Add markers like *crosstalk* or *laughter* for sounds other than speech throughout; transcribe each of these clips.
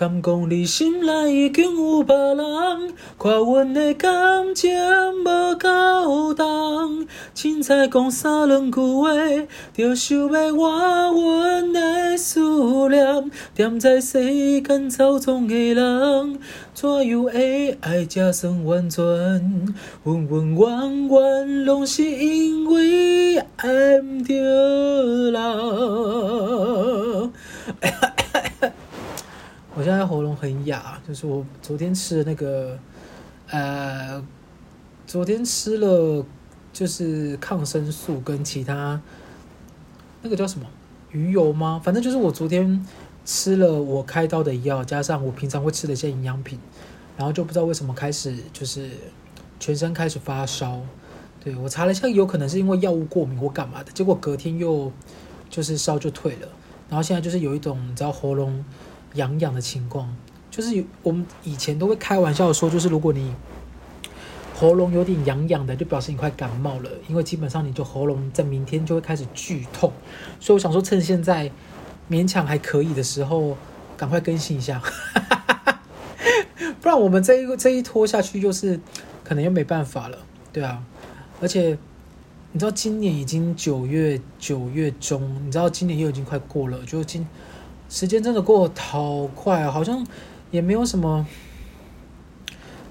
敢讲你心内已经有别人，看阮的感情无够重，凊彩讲三两句话，就想要换阮的思念，踮在世间操纵的人，怎样会爱才算完全？温温弯弯，拢是因为爱不着人。我现在喉咙很哑，就是我昨天吃的那个，呃，昨天吃了就是抗生素跟其他那个叫什么鱼油吗？反正就是我昨天吃了我开刀的药，加上我平常会吃的一些营养品，然后就不知道为什么开始就是全身开始发烧。对，我查了一下，有可能是因为药物过敏或干嘛的，结果隔天又就是烧就退了，然后现在就是有一种你知道喉咙。痒痒的情况，就是我们以前都会开玩笑说，就是如果你喉咙有点痒痒的，就表示你快感冒了，因为基本上你就喉咙在明天就会开始剧痛。所以我想说，趁现在勉强还可以的时候，赶快更新一下，不然我们这一这一拖下去，就是可能又没办法了。对啊，而且你知道今年已经九月九月中，你知道今年又已经快过了，就今。时间真的过得好快啊，好像也没有什么，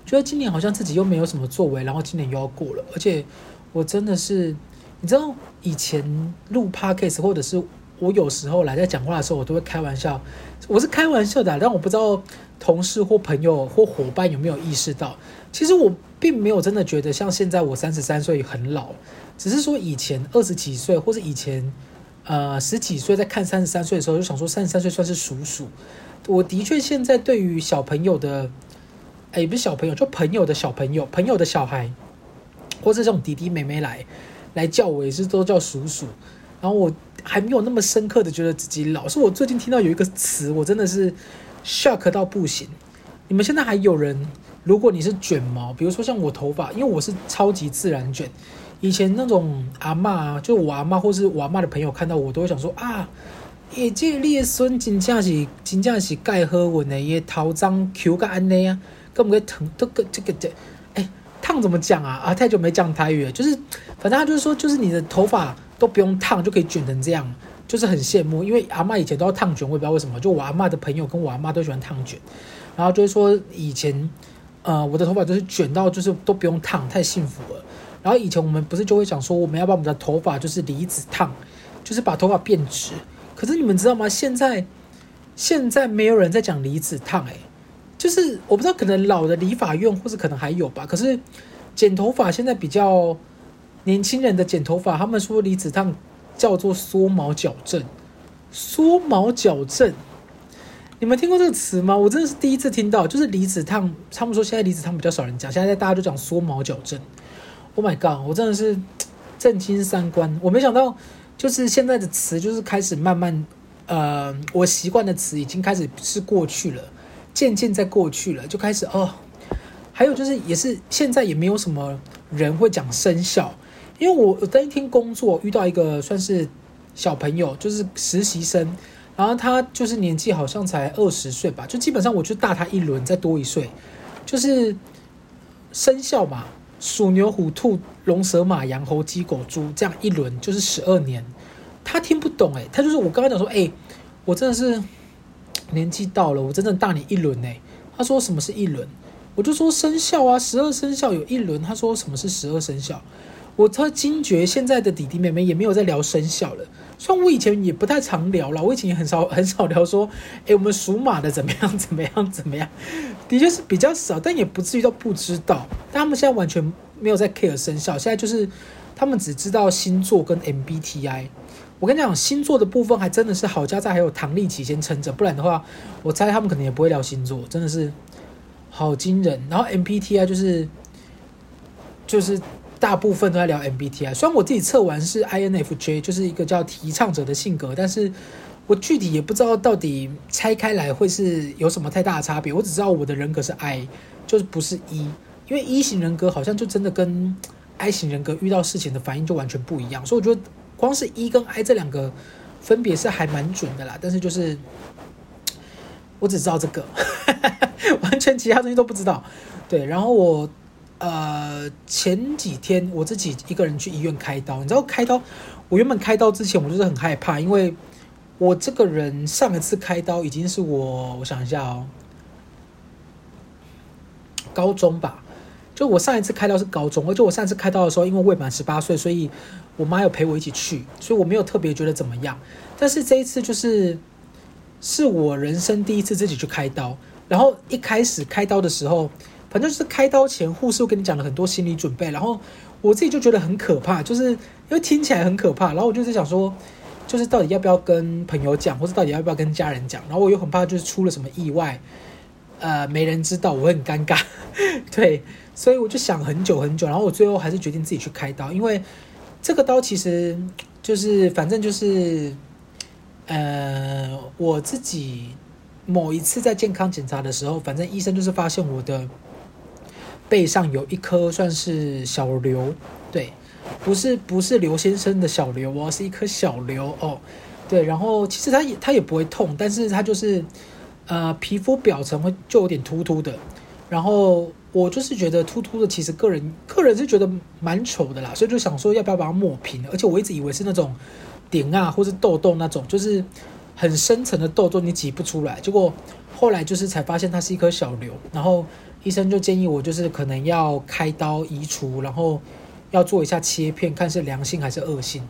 觉得今年好像自己又没有什么作为，然后今年又要过了。而且我真的是，你知道以前录 podcast 或者是我有时候来在讲话的时候，我都会开玩笑，我是开玩笑的，但我不知道同事或朋友或伙伴有没有意识到，其实我并没有真的觉得像现在我三十三岁很老，只是说以前二十几岁或者以前。呃，十几岁在看三十三岁的时候，就想说三十三岁算是叔叔。我的确现在对于小朋友的，哎，不是小朋友，就朋友的小朋友，朋友的小孩，或者这种弟弟妹妹来来叫我，也是都叫叔叔。然后我还没有那么深刻的觉得自己老。是我最近听到有一个词，我真的是 shock 到不行。你们现在还有人，如果你是卷毛，比如说像我头发，因为我是超级自然卷。以前那种阿嬷啊，就我阿嬷或是我阿嬷的朋友看到我，都会想说啊，也，这个你的孙真正是真正是盖好运的，也头脏 Q 个安内啊，根本个烫都个这个这，哎，烫怎么讲啊？啊，太久没讲台语了，就是反正他就是说，就是你的头发都不用烫就可以卷成这样，就是很羡慕。因为阿嬷以前都要烫卷，我也不知道为什么，就我阿嬷的朋友跟我阿嬷都喜欢烫卷，然后就是说以前呃我的头发就是卷到就是都不用烫，太幸福了。然后以前我们不是就会讲说，我们要把我们的头发就是离子烫，就是把头发变直。可是你们知道吗？现在现在没有人在讲离子烫，哎，就是我不知道，可能老的理发院或者可能还有吧。可是剪头发现在比较年轻人的剪头发，他们说离子烫叫做缩毛矫正，缩毛矫正，你们听过这个词吗？我真的是第一次听到，就是离子烫，他们说现在离子烫比较少人讲，现在大家都讲缩毛矫正。Oh my god！我真的是震惊三观。我没想到，就是现在的词，就是开始慢慢，呃，我习惯的词已经开始是过去了，渐渐在过去了，就开始哦。还有就是，也是现在也没有什么人会讲生肖，因为我我那一天工作遇到一个算是小朋友，就是实习生，然后他就是年纪好像才二十岁吧，就基本上我就大他一轮，再多一岁，就是生肖嘛。鼠、牛、虎、兔、龙、蛇、马、羊、猴、鸡、狗、猪，这样一轮就是十二年。他听不懂诶，他就是我刚刚讲说，诶，我真的是年纪到了，我真正大你一轮诶。他说什么是一轮？我就说生肖啊，十二生肖有一轮。他说什么是十二生肖？我才惊觉现在的弟弟妹妹也没有在聊生肖了。虽然我以前也不太常聊了，我以前也很少 *laughs* 很少聊说，诶，我们属马的怎么样 *laughs* 怎么样怎么样。的确是比较少，但也不至于到不知道。但他们现在完全没有在 care 生肖，现在就是他们只知道星座跟 MBTI。我跟你讲，星座的部分还真的是好家在还有唐立奇先撑着，不然的话，我猜他们可能也不会聊星座，真的是好惊人。然后 MBTI 就是就是大部分都在聊 MBTI，虽然我自己测完是 INFJ，就是一个叫提倡者的性格，但是。我具体也不知道到底拆开来会是有什么太大的差别。我只知道我的人格是 I，就是不是 E，因为 E 型人格好像就真的跟 I 型人格遇到事情的反应就完全不一样。所以我觉得光是 E 跟 I 这两个分别是还蛮准的啦。但是就是我只知道这个，*laughs* 完全其他东西都不知道。对，然后我呃前几天我自己一个人去医院开刀，你知道开刀，我原本开刀之前我就是很害怕，因为我这个人上一次开刀已经是我我想一下哦，高中吧。就我上一次开刀是高中，而且我上次开刀的时候，因为未满十八岁，所以我妈有陪我一起去，所以我没有特别觉得怎么样。但是这一次就是是我人生第一次自己去开刀，然后一开始开刀的时候，反正就是开刀前护士会跟你讲了很多心理准备，然后我自己就觉得很可怕，就是因为听起来很可怕，然后我就在想说，就是到底要不要跟朋友讲，或者到底要不要跟家人讲，然后我又很怕就是出了什么意外，呃，没人知道，我很尴尬，对。所以我就想很久很久，然后我最后还是决定自己去开刀，因为这个刀其实就是反正就是，呃，我自己某一次在健康检查的时候，反正医生就是发现我的背上有一颗算是小瘤，对，不是不是刘先生的小瘤哦，是一颗小瘤哦，对，然后其实它也它也不会痛，但是它就是呃皮肤表层会就有点突突的，然后。我就是觉得突突的，其实个人个人是觉得蛮丑的啦，所以就想说要不要把它抹平。而且我一直以为是那种点啊，或是痘痘那种，就是很深层的痘痘，你挤不出来。结果后来就是才发现它是一颗小瘤，然后医生就建议我就是可能要开刀移除，然后要做一下切片，看是良性还是恶性。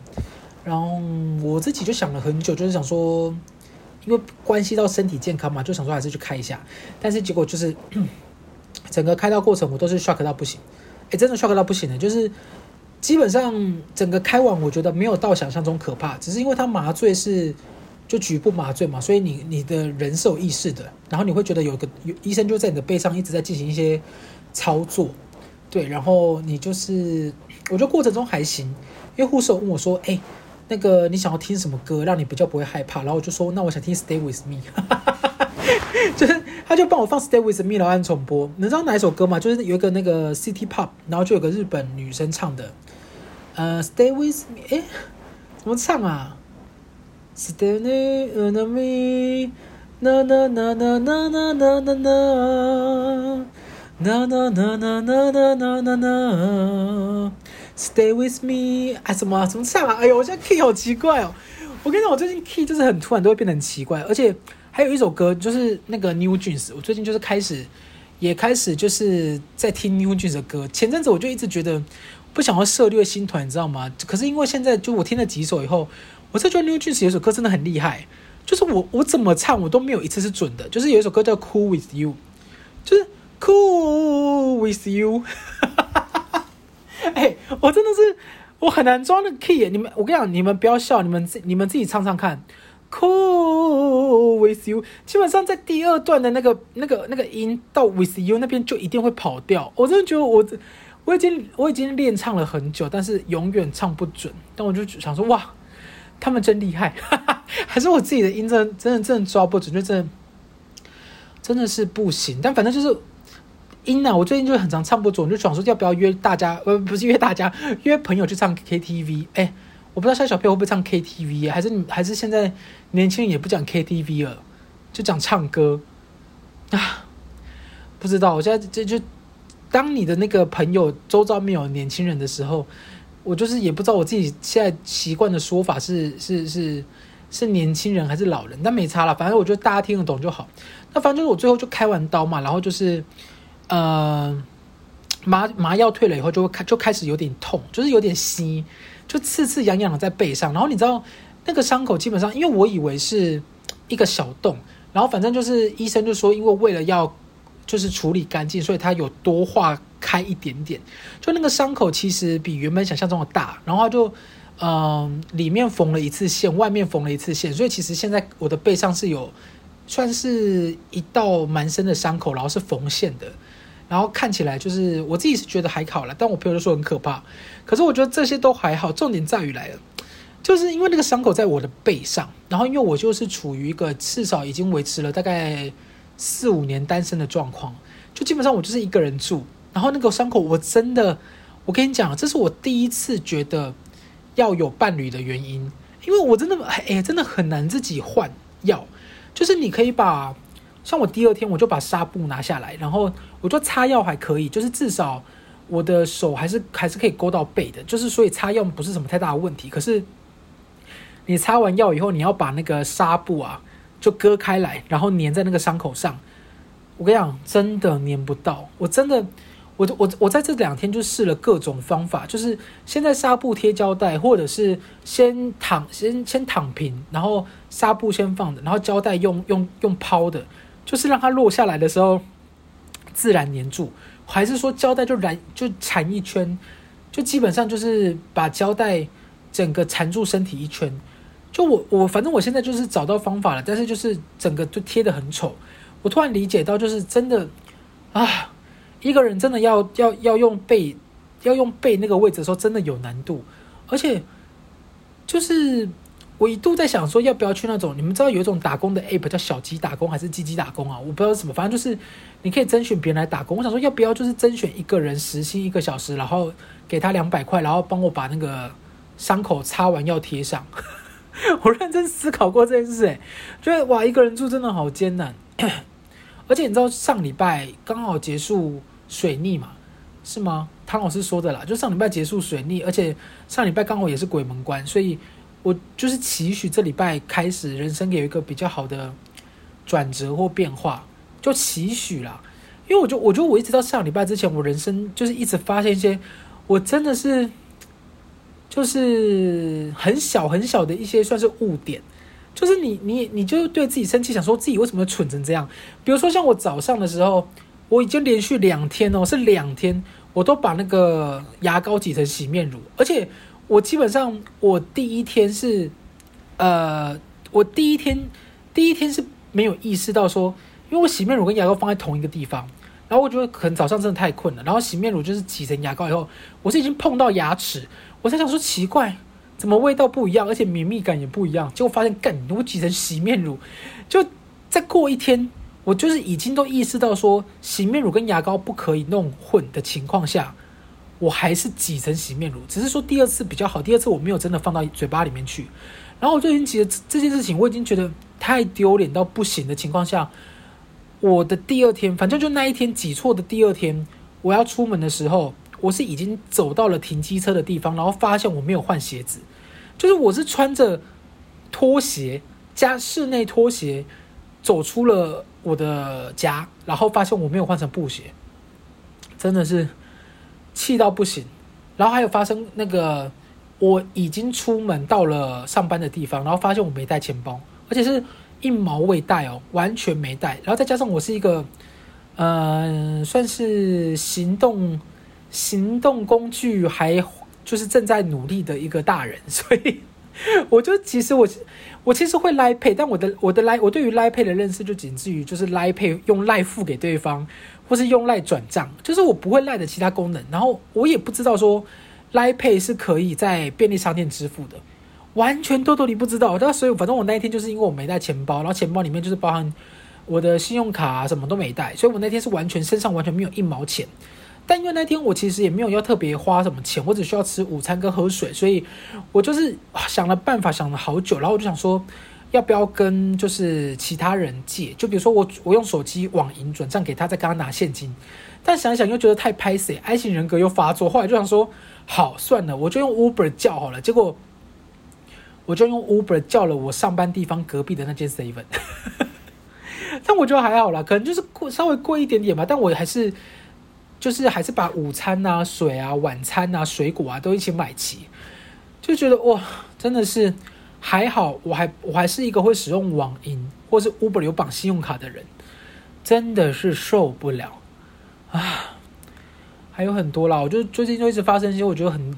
然后我自己就想了很久，就是想说，因为关系到身体健康嘛，就想说还是去开一下。但是结果就是。整个开刀过程我都是 shock 到不行，哎，真的 shock 到不行的，就是基本上整个开完，我觉得没有到想象中可怕，只是因为它麻醉是就局部麻醉嘛，所以你你的人是有意识的，然后你会觉得有个有医生就在你的背上一直在进行一些操作，对，然后你就是我觉得过程中还行，因为护士问我说，哎，那个你想要听什么歌，让你比较不会害怕，然后我就说，那我想听 Stay with me。*laughs* 就是，他就帮我放《Stay with Me》然后按重播。你知道哪一首歌吗？就是有一个那个 City Pop，然后就有个日本女生唱的，呃，《Stay with Me》诶，怎么唱啊？Stay with me，na na na na na na na na na na na na na na na na Stay with me，哎，什么怎么唱啊？哎呦，我现在 key 好奇怪哦！我跟你讲，我最近 key 就是很突然都会变得很奇怪，而且。还有一首歌，就是那个 New Jeans，我最近就是开始，也开始就是在听 New Jeans 的歌。前阵子我就一直觉得不想要涉猎新团，你知道吗？可是因为现在就我听了几首以后，我才觉得 New Jeans 有一首歌真的很厉害。就是我我怎么唱我都没有一次是准的。就是有一首歌叫 Cool with You，就是 Cool with You。*laughs* 哎，我真的是我很难抓那个 key。你们，我跟你讲，你们不要笑，你们自你们自己唱唱看。Cool with you，基本上在第二段的那个、那个、那个音到 with you 那边就一定会跑掉。我真的觉得我我已经我已经练唱了很久，但是永远唱不准。但我就想说，哇，他们真厉害，哈哈，还是我自己的音真真的真的抓不准，就真的真的是不行。但反正就是音呢、我最近就很常唱不准，就想说要不要约大家，呃，不是约大家，约朋友去唱 KTV，哎。我不知道现在小朋会不会唱 KTV，还是还是现在年轻人也不讲 KTV 了，就讲唱歌啊？不知道，我现在这就当你的那个朋友周遭没有年轻人的时候，我就是也不知道我自己现在习惯的说法是是是是年轻人还是老人，但没差了，反正我觉得大家听得懂就好。那反正就是我最后就开完刀嘛，然后就是呃麻麻药退了以后就会开就开始有点痛，就是有点吸。就刺刺痒痒的在背上，然后你知道那个伤口基本上，因为我以为是一个小洞，然后反正就是医生就说，因为为了要就是处理干净，所以他有多化开一点点，就那个伤口其实比原本想象中的大，然后就嗯、里面缝了一次线，外面缝了一次线，所以其实现在我的背上是有算是一道蛮深的伤口，然后是缝线的。然后看起来就是我自己是觉得还好了，但我朋友就说很可怕。可是我觉得这些都还好，重点在于来了，就是因为那个伤口在我的背上，然后因为我就是处于一个至少已经维持了大概四五年单身的状况，就基本上我就是一个人住。然后那个伤口我真的，我跟你讲，这是我第一次觉得要有伴侣的原因，因为我真的哎，真的很难自己换药，就是你可以把。像我第二天我就把纱布拿下来，然后我就擦药还可以，就是至少我的手还是还是可以勾到背的，就是所以擦药不是什么太大的问题。可是你擦完药以后，你要把那个纱布啊就割开来，然后粘在那个伤口上。我跟你讲，真的粘不到，我真的。我我我在这两天就试了各种方法，就是先在纱布贴胶带，或者是先躺先先躺平，然后纱布先放着，然后胶带用用用抛的，就是让它落下来的时候自然粘住，还是说胶带就染就缠一圈，就基本上就是把胶带整个缠住身体一圈。就我我反正我现在就是找到方法了，但是就是整个就贴得很丑。我突然理解到，就是真的啊。一个人真的要要要用背，要用背那个位置的时候，真的有难度。而且，就是我一度在想说，要不要去那种你们知道有一种打工的 app 叫小鸡打工还是鸡鸡打工啊？我不知道什么，反正就是你可以甄选别人来打工。我想说，要不要就是甄选一个人时薪一个小时，然后给他两百块，然后帮我把那个伤口擦完药贴上。*laughs* 我认真思考过这件事，哎，觉得哇，一个人住真的好艰难。*clears throat* 而且你知道上礼拜刚好结束。水逆嘛，是吗？汤老师说的啦，就上礼拜结束水逆，而且上礼拜刚好也是鬼门关，所以我就是期许这礼拜开始人生有一个比较好的转折或变化，就期许啦。因为我就我觉得我一直到上礼拜之前，我人生就是一直发现一些我真的是就是很小很小的一些算是误点，就是你你你就对自己生气，想说自己为什么蠢成这样。比如说像我早上的时候。我已经连续两天哦，是两天，我都把那个牙膏挤成洗面乳，而且我基本上我第一天是，呃，我第一天第一天是没有意识到说，因为我洗面乳跟牙膏放在同一个地方，然后我觉得可能早上真的太困了，然后洗面乳就是挤成牙膏以后，我是已经碰到牙齿，我才想说奇怪，怎么味道不一样，而且绵密感也不一样，结果发现干，我挤成洗面乳，就再过一天。我就是已经都意识到说，洗面乳跟牙膏不可以弄混的情况下，我还是挤成洗面乳。只是说第二次比较好，第二次我没有真的放到嘴巴里面去。然后我就已经觉得这件事情，我已经觉得太丢脸到不行的情况下，我的第二天，反正就那一天挤错的第二天，我要出门的时候，我是已经走到了停机车的地方，然后发现我没有换鞋子，就是我是穿着拖鞋加室内拖鞋走出了。我的家，然后发现我没有换成布鞋，真的是气到不行。然后还有发生那个，我已经出门到了上班的地方，然后发现我没带钱包，而且是一毛未带哦，完全没带。然后再加上我是一个，呃，算是行动行动工具还就是正在努力的一个大人，*laughs* 所以。我就其实我我其实会 Line Pay，但我的我的 Line 我对于 Line Pay 的认识就仅止于就是 Line Pay 用赖付给对方，或是用赖转账，就是我不会赖的其他功能。然后我也不知道说 Line Pay 是可以在便利商店支付的，完全都都你不知道。但所以反正我那一天就是因为我没带钱包，然后钱包里面就是包含我的信用卡什么都没带，所以我那天是完全身上完全没有一毛钱。但因为那天我其实也没有要特别花什么钱，我只需要吃午餐跟喝水，所以我就是想了办法，想了好久，然后我就想说，要不要跟就是其他人借？就比如说我我用手机网银转账给他，再跟他拿现金。但想一想又觉得太拍谢，I 型人格又发作。后来就想说，好算了，我就用 Uber 叫好了。结果我就用 Uber 叫了我上班地方隔壁的那间 Seven，*laughs* 但我觉得还好啦，可能就是贵稍微贵一点点吧，但我还是。就是还是把午餐啊、水啊、晚餐啊、水果啊都一起买齐，就觉得哇，真的是还好，我还我还是一个会使用网银或是 Uber 有绑信用卡的人，真的是受不了啊！还有很多啦，我就最近就一直发生一些我觉得很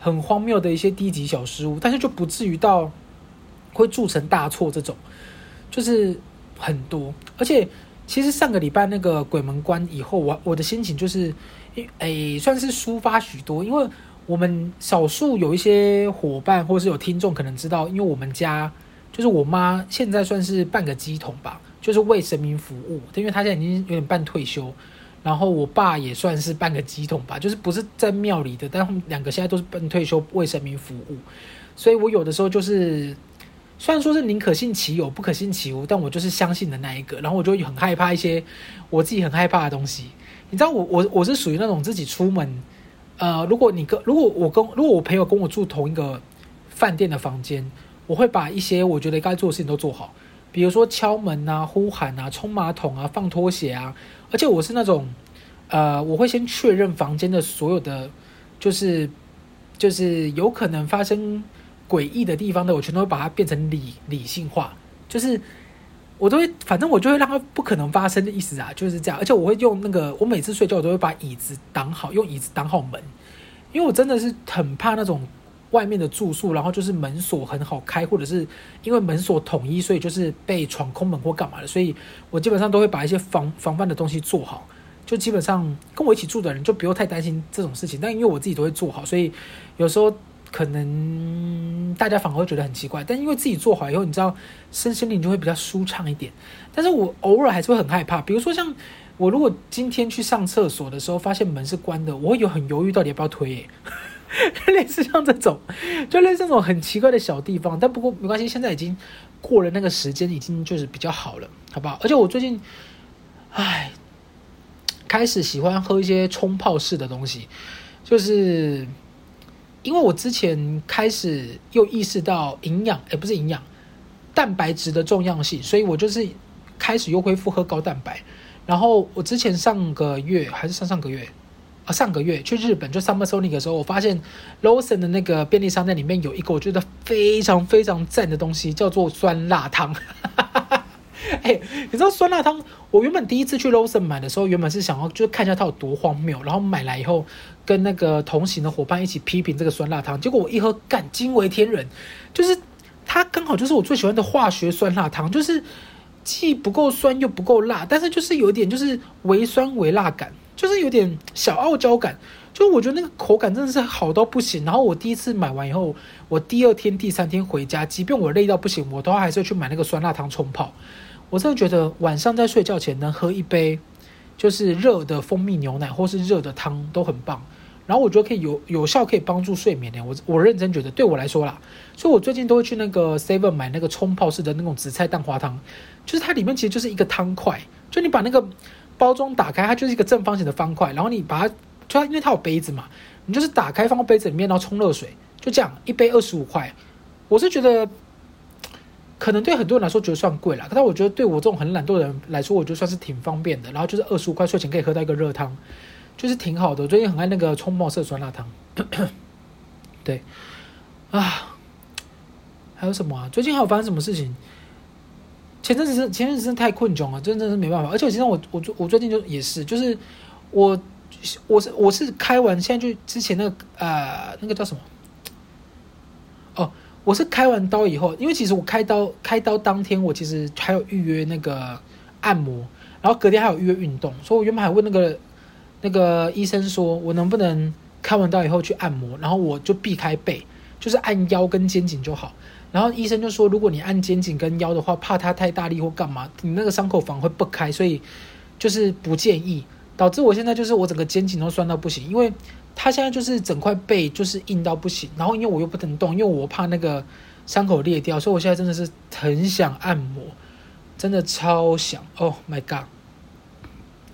很荒谬的一些低级小失误，但是就不至于到会铸成大错这种，就是很多，而且。其实上个礼拜那个鬼门关以后，我我的心情就是，诶，算是抒发许多。因为我们少数有一些伙伴或是有听众可能知道，因为我们家就是我妈现在算是半个鸡桶吧，就是为神明服务。因为她现在已经有点半退休，然后我爸也算是半个乩童吧，就是不是在庙里的，但他们两个现在都是半退休为神明服务。所以我有的时候就是虽然说是宁可信其有，不可信其无，但我就是相信的那一个。然后我就很害怕一些我自己很害怕的东西。你知道我我我是属于那种自己出门，呃，如果你跟如果我跟如果我朋友跟我住同一个饭店的房间，我会把一些我觉得该做的事情都做好，比如说敲门啊、呼喊啊、冲马桶啊、放拖鞋啊。而且我是那种，呃，我会先确认房间的所有的，就是就是有可能发生。诡异的地方的，我全都会把它变成理理性化，就是我都会，反正我就会让它不可能发生的意思啊，就是这样。而且我会用那个，我每次睡觉我都会把椅子挡好，用椅子挡好门，因为我真的是很怕那种外面的住宿，然后就是门锁很好开，或者是因为门锁统一，所以就是被闯空门或干嘛的，所以我基本上都会把一些防防范的东西做好，就基本上跟我一起住的人就不用太担心这种事情。但因为我自己都会做好，所以有时候。可能大家反而会觉得很奇怪，但因为自己做好以后，你知道身心灵就会比较舒畅一点。但是我偶尔还是会很害怕，比如说像我如果今天去上厕所的时候，发现门是关的，我会有很犹豫到底要不要推 *laughs* 类似像这种，就类似这种很奇怪的小地方。但不过没关系，现在已经过了那个时间，已经就是比较好了，好不好？而且我最近，唉，开始喜欢喝一些冲泡式的东西，就是。因为我之前开始又意识到营养，诶，不是营养，蛋白质的重要性，所以我就是开始又恢复喝高蛋白。然后我之前上个月还是上上个月上个月去日本就 Summer Sonic 的时候，我发现 Lawson 的那个便利商店里面有一个我觉得非常非常赞的东西，叫做酸辣汤。*laughs* 哎，你知道酸辣汤？我原本第一次去 Lawson 买的时候，原本是想要就是看一下它有多荒谬，然后买来以后跟那个同行的伙伴一起批评这个酸辣汤。结果我一喝，干，惊为天人，就是它刚好就是我最喜欢的化学酸辣汤，就是既不够酸又不够辣，但是就是有点就是微酸微辣感，就是有点小傲娇感。就我觉得那个口感真的是好到不行。然后我第一次买完以后，我第二天、第三天回家，即便我累到不行，我都还是去买那个酸辣汤冲泡。我真的觉得晚上在睡觉前能喝一杯，就是热的蜂蜜牛奶或是热的汤都很棒。然后我觉得可以有有效可以帮助睡眠的。我我认真觉得对我来说啦，所以我最近都会去那个 Seven 买那个冲泡式的那种紫菜蛋花汤，就是它里面其实就是一个汤块，就你把那个包装打开，它就是一个正方形的方块，然后你把它就它因为它有杯子嘛，你就是打开放到杯子里面，然后冲热水，就这样一杯二十五块。我是觉得。可能对很多人来说觉得算贵了，但我觉得对我这种很懒惰的人来说，我觉得算是挺方便的。然后就是二十五块睡前可以喝到一个热汤，就是挺好的。最近很爱那个冲泡式酸辣汤。对，啊，还有什么啊？最近还有发生什么事情？前阵子是前阵子真的太困窘了，真的是没办法。而且我其实我我我最近就也是，就是我我是我是开完现在就之前那个呃那个叫什么？哦。我是开完刀以后，因为其实我开刀开刀当天，我其实还有预约那个按摩，然后隔天还有预约运动，所以我原本还问那个那个医生说，我能不能开完刀以后去按摩，然后我就避开背，就是按腰跟肩颈就好。然后医生就说，如果你按肩颈跟腰的话，怕它太大力或干嘛，你那个伤口反而会不开，所以就是不建议。导致我现在就是我整个肩颈都酸到不行，因为。他现在就是整块背就是硬到不行，然后因为我又不能动，因为我怕那个伤口裂掉，所以我现在真的是很想按摩，真的超想。Oh my god！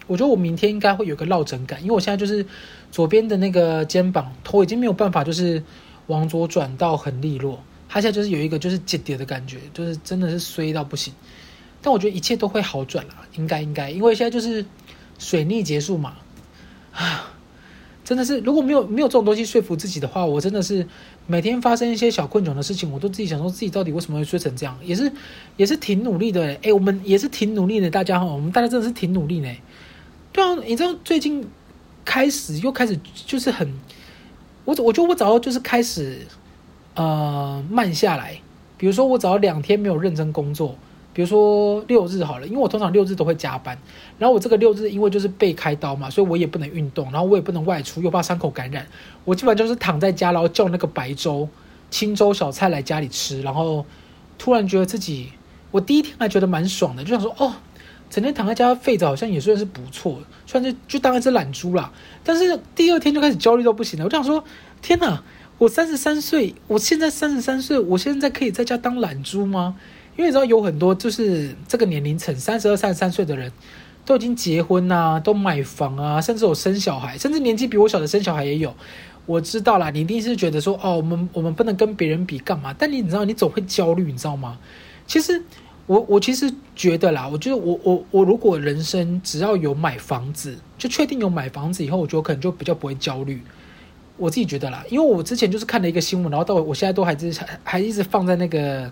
我觉得我明天应该会有个落枕感，因为我现在就是左边的那个肩膀头已经没有办法就是往左转到很利落，他现在就是有一个就是折叠的感觉，就是真的是衰到不行。但我觉得一切都会好转了，应该应该，因为现在就是水逆结束嘛，啊。*sighs* 真的是，如果没有没有这种东西说服自己的话，我真的是每天发生一些小困窘的事情，我都自己想说自己到底为什么会衰成这样，也是也是挺努力的诶，我们也是挺努力的，大家哈，我们大家真的是挺努力的。对啊，你知道最近开始又开始就是很，我我觉得我早就是开始呃慢下来，比如说我只要两天没有认真工作。比如说六日好了，因为我通常六日都会加班，然后我这个六日因为就是被开刀嘛，所以我也不能运动，然后我也不能外出，又怕伤口感染，我基本上就是躺在家，然后叫那个白粥、清粥小菜来家里吃，然后突然觉得自己，我第一天还觉得蛮爽的，就想说哦，整天躺在家废着好像也算是不错，算是就当一只懒猪啦。但是第二天就开始焦虑到不行了，我就想说天哪，我三十三岁，我现在三十三岁，我现在可以在家当懒猪吗？因为你知道有很多就是这个年龄层，三十二、三十三岁的人，都已经结婚啊，都买房啊，甚至有生小孩，甚至年纪比我小的生小孩也有。我知道啦，你一定是觉得说，哦，我们我们不能跟别人比，干嘛？但你你知道，你总会焦虑，你知道吗？其实我我其实觉得啦，我觉得我我我如果人生只要有买房子，就确定有买房子以后，我觉得可能就比较不会焦虑。我自己觉得啦，因为我之前就是看了一个新闻，然后到我现在都还是还还一直放在那个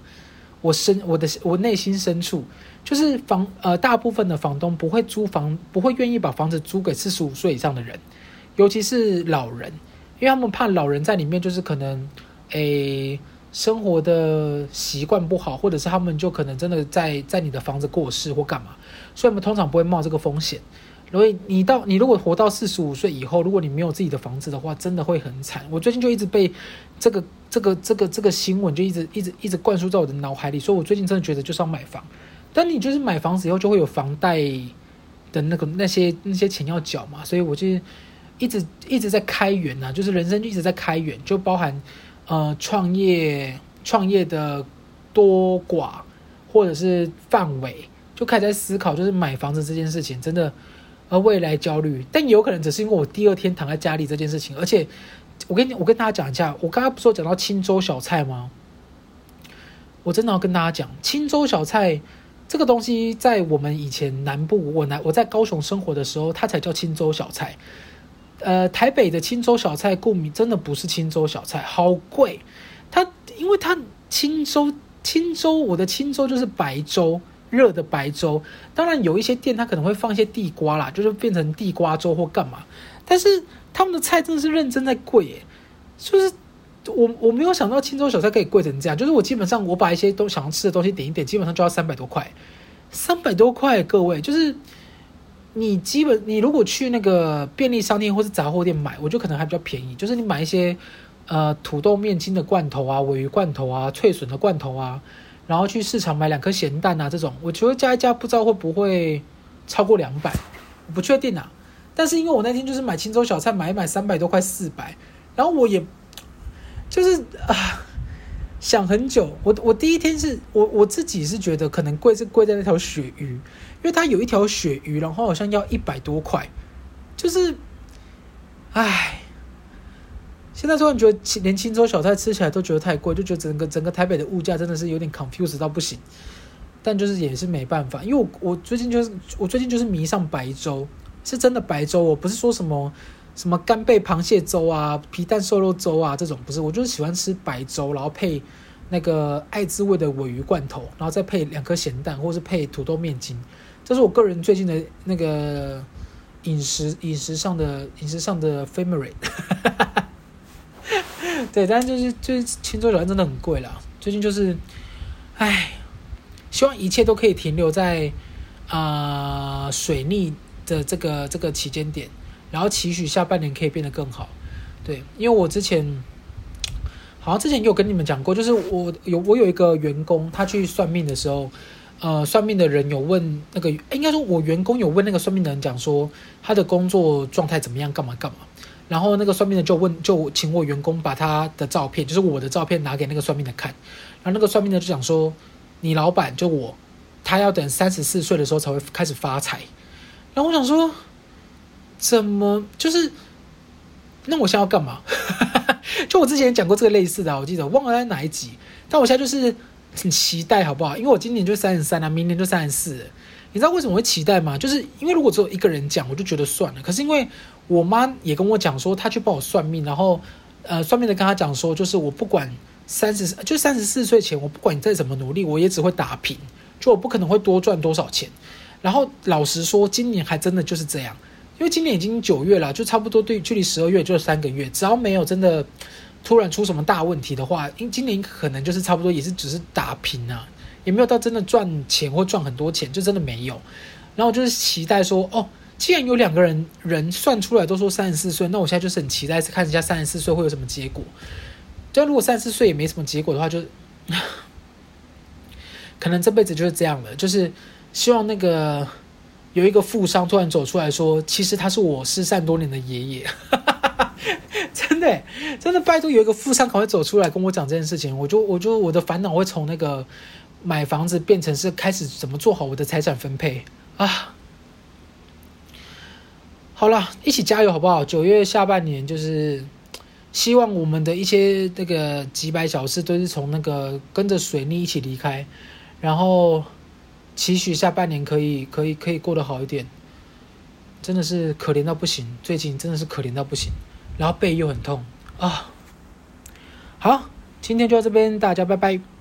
我深我的我内心深处，就是房呃大部分的房东不会租房，不会愿意把房子租给四十五岁以上的人，尤其是老人。因为他们怕老人在里面，就是可能，诶，生活的习惯不好，或者是他们就可能真的在在你的房子过世或干嘛，所以我们通常不会冒这个风险。所以你到你如果活到四十五岁以后，如果你没有自己的房子的话，真的会很惨。我最近就一直被这个这个这个这个新闻就一直一直一直灌输在我的脑海里，所以我最近真的觉得就是要买房。但你就是买房子以后就会有房贷的那个那些那些钱要缴嘛，所以我就。一直一直在开源呐、啊，就是人生就一直在开源，就包含呃创业创业的多寡或者是范围，就开始在思考，就是买房子这件事情真的，而未来焦虑，但有可能只是因为我第二天躺在家里这件事情，而且我跟你我跟大家讲一下，我刚刚不是有讲到青粥小菜吗？我真的要跟大家讲，青粥小菜这个东西，在我们以前南部，我南我在高雄生活的时候，它才叫青粥小菜。呃，台北的青粥小菜，顾名真的不是青粥小菜，好贵。它因为它青粥，青粥，我的青粥就是白粥，热的白粥。当然有一些店它可能会放一些地瓜啦，就是变成地瓜粥或干嘛。但是他们的菜真的是认真在贵耶，就是我我没有想到青州小菜可以贵成这样。就是我基本上我把一些都想要吃的东西点一点，基本上就要三百多块，三百多块，各位就是。你基本你如果去那个便利商店或是杂货店买，我觉得可能还比较便宜。就是你买一些呃土豆面筋的罐头啊、鮪鱼罐头啊、脆笋的罐头啊，然后去市场买两颗咸蛋啊，这种我觉得加一加不知道会不会超过两百，我不确定啊。但是因为我那天就是买清粥小菜买一买三百多块四百，然后我也就是啊想很久，我我第一天是我我自己是觉得可能贵是贵在那条鳕鱼。因为它有一条鳕鱼，然后好像要一百多块，就是，唉，现在突然觉得连清粥小菜吃起来都觉得太贵，就觉得整个整个台北的物价真的是有点 confused 到不行。但就是也是没办法，因为我我最近就是我最近就是迷上白粥，是真的白粥，我不是说什么什么干贝螃蟹粥啊、皮蛋瘦肉粥啊这种，不是，我就是喜欢吃白粥，然后配那个爱滋味的尾鱼罐头，然后再配两颗咸蛋，或是配土豆面筋。这是我个人最近的那个饮食饮食上的饮食上的 favorite，对，但是就是就是清粥小菜真的很贵啦。最近就是，唉，希望一切都可以停留在啊、水逆的这个这个期间点，然后期许下半年可以变得更好。对，因为我之前好像之前有跟你们讲过，就是我有我有一个员工，他去算命的时候。呃，算命的人有问那个，应该说我员工有问那个算命的人讲说他的工作状态怎么样，干嘛干嘛。然后那个算命的就问，就请我员工把他的照片，就是我的照片拿给那个算命的看。然后那个算命的就讲说，你老板就我，他要等三十四岁的时候才会开始发财。然后我想说，怎么就是？那我现在要干嘛？*laughs* 就我之前讲过这个类似的，我记得忘了在哪一集。但我现在就是。很期待，好不好？因为我今年就三十三了，明年就三十四。你知道为什么会期待吗？就是因为如果只有一个人讲，我就觉得算了。可是因为我妈也跟我讲说，她去帮我算命，然后呃，算命的跟她讲说，就是我不管三十，就三十四岁前，我不管你再怎么努力，我也只会打平，就我不可能会多赚多少钱。然后老实说，今年还真的就是这样，因为今年已经九月了，就差不多对距离十二月就是三个月，只要没有真的。突然出什么大问题的话，因今年可能就是差不多也是只是打平啊，也没有到真的赚钱或赚很多钱，就真的没有。然后就是期待说，哦，既然有两个人人算出来都说三十四岁，那我现在就是很期待看一下三十四岁会有什么结果。就如果三十四岁也没什么结果的话，就 *laughs* 可能这辈子就是这样了。就是希望那个有一个富商突然走出来说，其实他是我失散多年的爷爷。*laughs* 真的，真的，拜托有一个富商赶快走出来跟我讲这件事情，我就我就我的烦恼会从那个买房子变成是开始怎么做好我的财产分配啊。好了，一起加油好不好？九月下半年就是希望我们的一些那个几百小时都是从那个跟着水逆一起离开，然后期许下半年可以可以可以过得好一点。真的是可怜到不行，最近真的是可怜到不行，然后背又很痛啊。好，今天就到这边，大家拜拜。